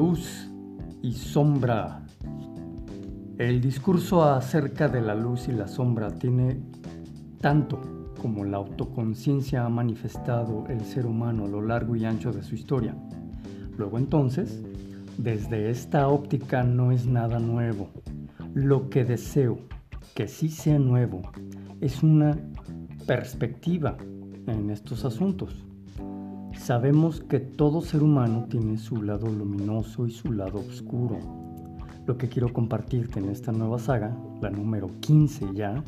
Luz y sombra. El discurso acerca de la luz y la sombra tiene tanto como la autoconciencia ha manifestado el ser humano a lo largo y ancho de su historia. Luego entonces, desde esta óptica no es nada nuevo. Lo que deseo que sí sea nuevo es una perspectiva en estos asuntos. Sabemos que todo ser humano tiene su lado luminoso y su lado oscuro. Lo que quiero compartirte en esta nueva saga, la número 15 ya,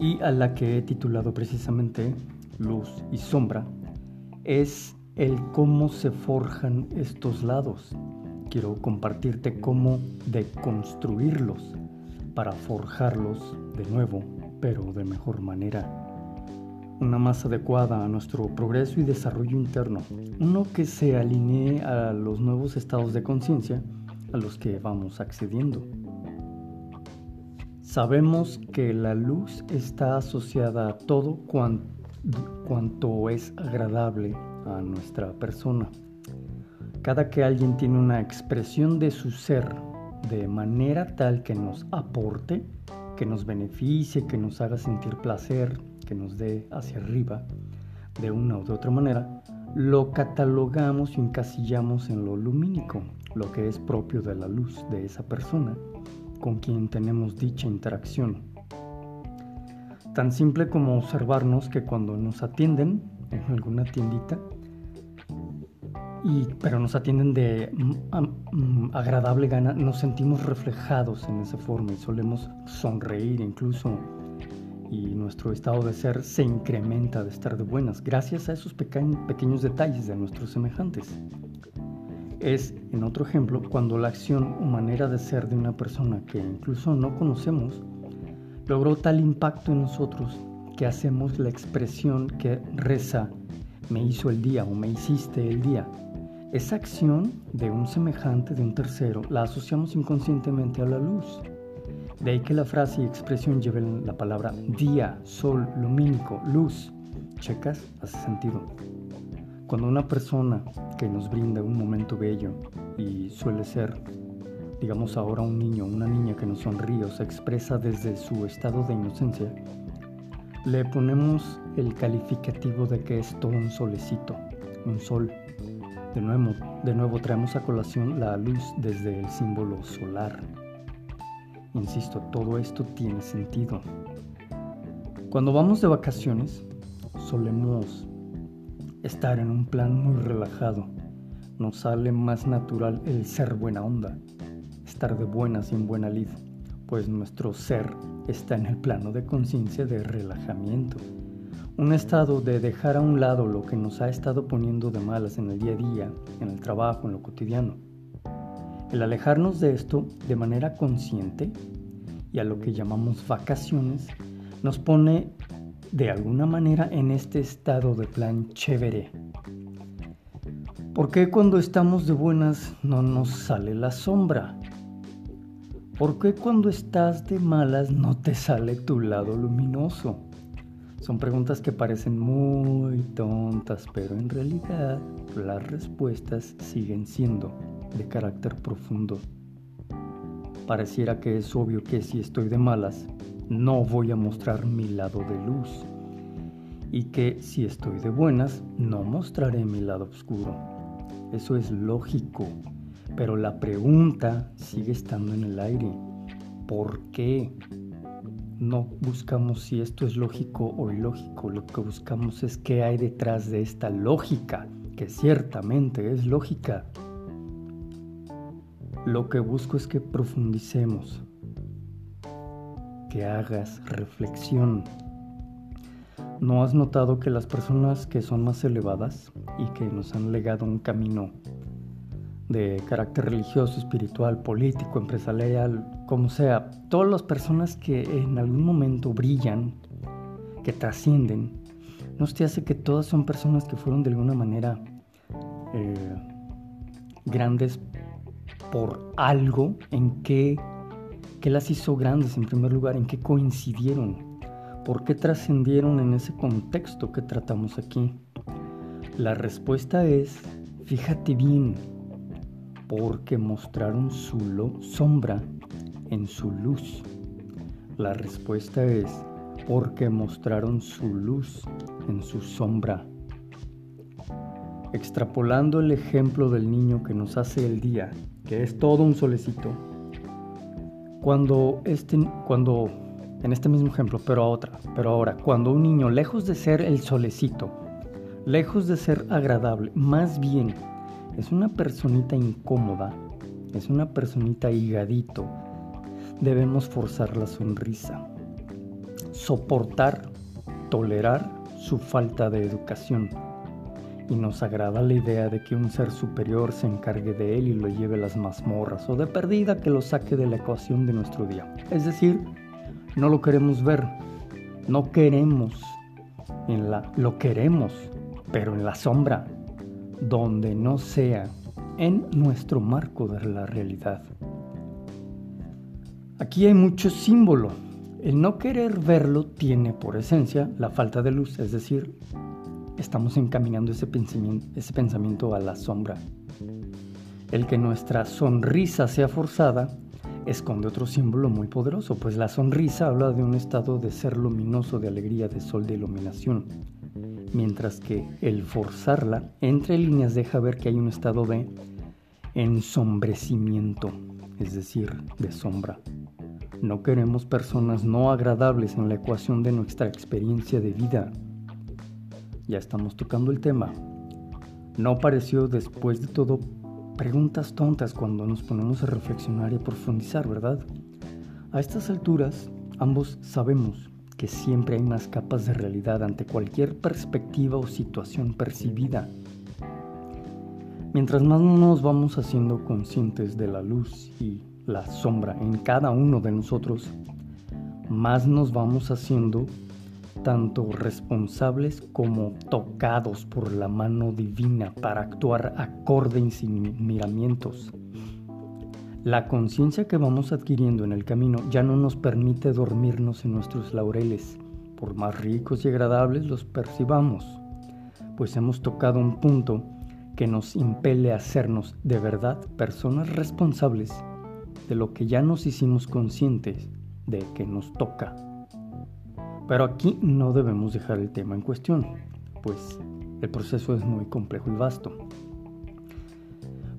y a la que he titulado precisamente Luz y Sombra, es el cómo se forjan estos lados. Quiero compartirte cómo deconstruirlos para forjarlos de nuevo, pero de mejor manera una más adecuada a nuestro progreso y desarrollo interno, uno que se alinee a los nuevos estados de conciencia a los que vamos accediendo. Sabemos que la luz está asociada a todo cuanto es agradable a nuestra persona. Cada que alguien tiene una expresión de su ser de manera tal que nos aporte, que nos beneficie, que nos haga sentir placer, que nos dé hacia arriba de una u de otra manera, lo catalogamos y encasillamos en lo lumínico, lo que es propio de la luz de esa persona con quien tenemos dicha interacción. Tan simple como observarnos que cuando nos atienden en alguna tiendita, y, pero nos atienden de mm, mm, agradable gana, nos sentimos reflejados en esa forma y solemos sonreír incluso y nuestro estado de ser se incrementa de estar de buenas gracias a esos pequeños detalles de nuestros semejantes. Es, en otro ejemplo, cuando la acción o manera de ser de una persona que incluso no conocemos logró tal impacto en nosotros que hacemos la expresión que reza me hizo el día o me hiciste el día. Esa acción de un semejante, de un tercero, la asociamos inconscientemente a la luz de ahí que la frase y expresión lleven la palabra día, sol, lumínico, luz. ¿Checas? Hace sentido. Cuando una persona que nos brinda un momento bello y suele ser, digamos ahora un niño, una niña que nos sonríe o se expresa desde su estado de inocencia, le ponemos el calificativo de que es todo un solecito, un sol. De nuevo, de nuevo traemos a colación la luz desde el símbolo solar. Insisto, todo esto tiene sentido. Cuando vamos de vacaciones, solemos estar en un plan muy relajado. Nos sale más natural el ser buena onda, estar de buena sin buena lid, pues nuestro ser está en el plano de conciencia de relajamiento. Un estado de dejar a un lado lo que nos ha estado poniendo de malas en el día a día, en el trabajo, en lo cotidiano el alejarnos de esto de manera consciente y a lo que llamamos vacaciones nos pone de alguna manera en este estado de plan chévere. ¿Por qué cuando estamos de buenas no nos sale la sombra? ¿Por qué cuando estás de malas no te sale tu lado luminoso? Son preguntas que parecen muy tontas, pero en realidad las respuestas siguen siendo de carácter profundo. Pareciera que es obvio que si estoy de malas, no voy a mostrar mi lado de luz. Y que si estoy de buenas, no mostraré mi lado oscuro. Eso es lógico. Pero la pregunta sigue estando en el aire. ¿Por qué? No buscamos si esto es lógico o ilógico. Lo que buscamos es qué hay detrás de esta lógica, que ciertamente es lógica. Lo que busco es que profundicemos, que hagas reflexión. ¿No has notado que las personas que son más elevadas y que nos han legado un camino de carácter religioso, espiritual, político, empresarial, como sea, todas las personas que en algún momento brillan, que trascienden, ¿no te hace que todas son personas que fueron de alguna manera eh, grandes por algo en que las hizo grandes en primer lugar, en qué coincidieron, por qué trascendieron en ese contexto que tratamos aquí. La respuesta es, fíjate bien, porque mostraron su sombra en su luz. La respuesta es porque mostraron su luz en su sombra. Extrapolando el ejemplo del niño que nos hace el día, que es todo un solecito, cuando, este, cuando en este mismo ejemplo, pero a otra, pero ahora, cuando un niño, lejos de ser el solecito, lejos de ser agradable, más bien es una personita incómoda, es una personita higadito, debemos forzar la sonrisa, soportar, tolerar su falta de educación. Y nos agrada la idea de que un ser superior se encargue de él y lo lleve a las mazmorras o de perdida que lo saque de la ecuación de nuestro día. Es decir, no lo queremos ver, no queremos en la lo queremos, pero en la sombra, donde no sea en nuestro marco de la realidad. Aquí hay mucho símbolo. El no querer verlo tiene por esencia la falta de luz, es decir, estamos encaminando ese pensamiento, a la sombra. El que nuestra sonrisa sea forzada esconde otro símbolo muy poderoso, pues la sonrisa habla de un estado de ser luminoso, de alegría, de sol, de iluminación, mientras que el forzarla entre líneas deja ver que hay un estado de ensombrecimiento, es decir, de sombra. No queremos personas no agradables en la ecuación de nuestra experiencia de vida. Ya estamos tocando el tema. No pareció después de todo preguntas tontas cuando nos ponemos a reflexionar y a profundizar, ¿verdad? A estas alturas, ambos sabemos que siempre hay más capas de realidad ante cualquier perspectiva o situación percibida. Mientras más nos vamos haciendo conscientes de la luz y la sombra en cada uno de nosotros, más nos vamos haciendo tanto responsables como tocados por la mano divina para actuar acorde sin miramientos. La conciencia que vamos adquiriendo en el camino ya no nos permite dormirnos en nuestros laureles, por más ricos y agradables los percibamos, pues hemos tocado un punto que nos impele a hacernos de verdad personas responsables de lo que ya nos hicimos conscientes de que nos toca. Pero aquí no debemos dejar el tema en cuestión, pues el proceso es muy complejo y vasto.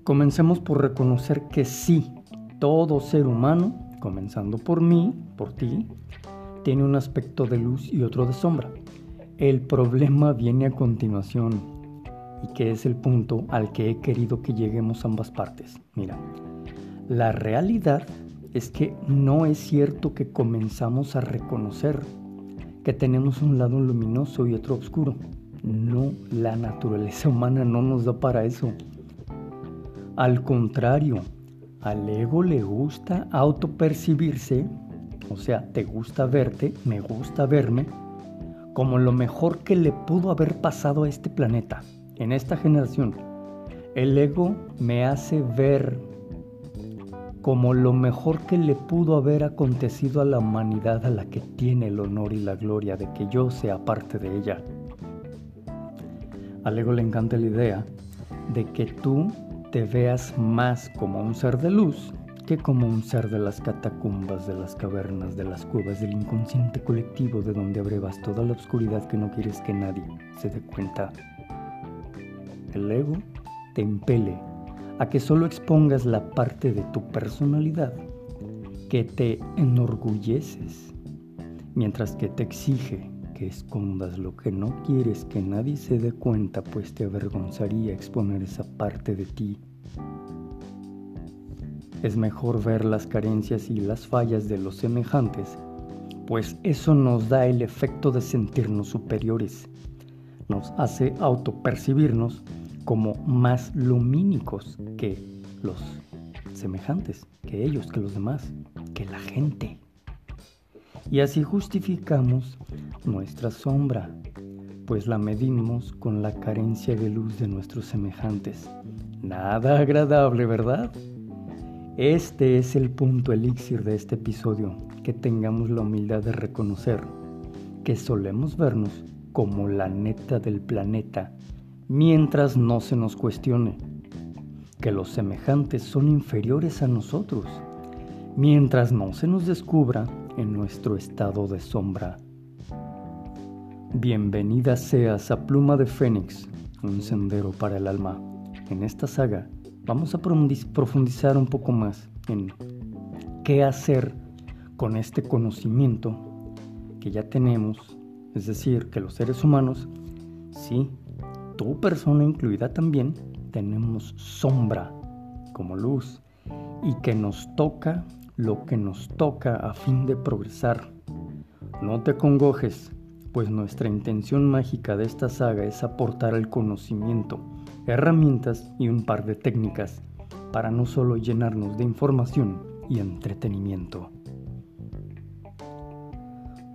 Comencemos por reconocer que sí, todo ser humano, comenzando por mí, por ti, tiene un aspecto de luz y otro de sombra. El problema viene a continuación y que es el punto al que he querido que lleguemos ambas partes. Mira, la realidad es que no es cierto que comenzamos a reconocer que tenemos un lado luminoso y otro oscuro. No, la naturaleza humana no nos da para eso. Al contrario, al ego le gusta autopercibirse, o sea, te gusta verte, me gusta verme, como lo mejor que le pudo haber pasado a este planeta, en esta generación. El ego me hace ver como lo mejor que le pudo haber acontecido a la humanidad a la que tiene el honor y la gloria de que yo sea parte de ella. Al ego le encanta la idea de que tú te veas más como un ser de luz que como un ser de las catacumbas, de las cavernas, de las cuevas, del inconsciente colectivo de donde abrevas toda la oscuridad que no quieres que nadie se dé cuenta. El ego te impele a que solo expongas la parte de tu personalidad que te enorgulleces, mientras que te exige que escondas lo que no quieres que nadie se dé cuenta, pues te avergonzaría exponer esa parte de ti. Es mejor ver las carencias y las fallas de los semejantes, pues eso nos da el efecto de sentirnos superiores, nos hace autopercibirnos como más lumínicos que los semejantes, que ellos, que los demás, que la gente. Y así justificamos nuestra sombra, pues la medimos con la carencia de luz de nuestros semejantes. Nada agradable, ¿verdad? Este es el punto elixir de este episodio, que tengamos la humildad de reconocer que solemos vernos como la neta del planeta mientras no se nos cuestione. que los semejantes son inferiores a nosotros, mientras no se nos descubra en nuestro estado de sombra. Bienvenida seas a Pluma de Fénix, un sendero para el alma. En esta saga vamos a profundizar un poco más en qué hacer con este conocimiento que ya tenemos, es decir, que los seres humanos, sí, tu persona incluida también, tenemos sombra como luz y que nos toca lo que nos toca a fin de progresar. No te congojes, pues nuestra intención mágica de esta saga es aportar el conocimiento, herramientas y un par de técnicas para no solo llenarnos de información y entretenimiento.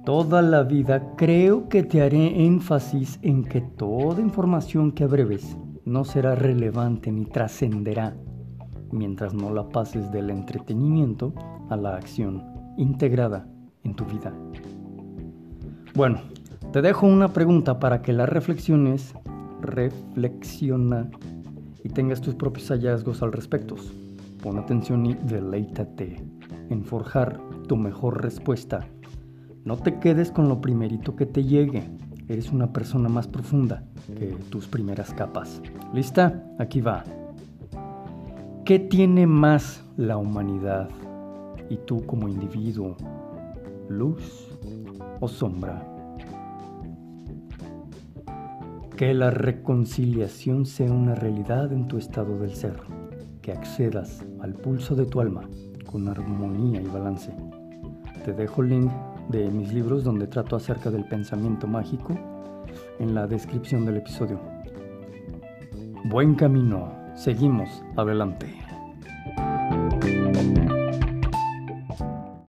Toda la vida creo que te haré énfasis en que toda información que abreves no será relevante ni trascenderá mientras no la pases del entretenimiento a la acción integrada en tu vida. Bueno, te dejo una pregunta para que la reflexiones, reflexiona y tengas tus propios hallazgos al respecto. Pon atención y deleítate en forjar tu mejor respuesta no te quedes con lo primerito que te llegue. Eres una persona más profunda que tus primeras capas. ¿Lista? Aquí va. ¿Qué tiene más la humanidad y tú como individuo? ¿Luz o sombra? Que la reconciliación sea una realidad en tu estado del ser, que accedas al pulso de tu alma con armonía y balance. Te dejo el link de mis libros donde trato acerca del pensamiento mágico en la descripción del episodio. Buen camino, seguimos adelante.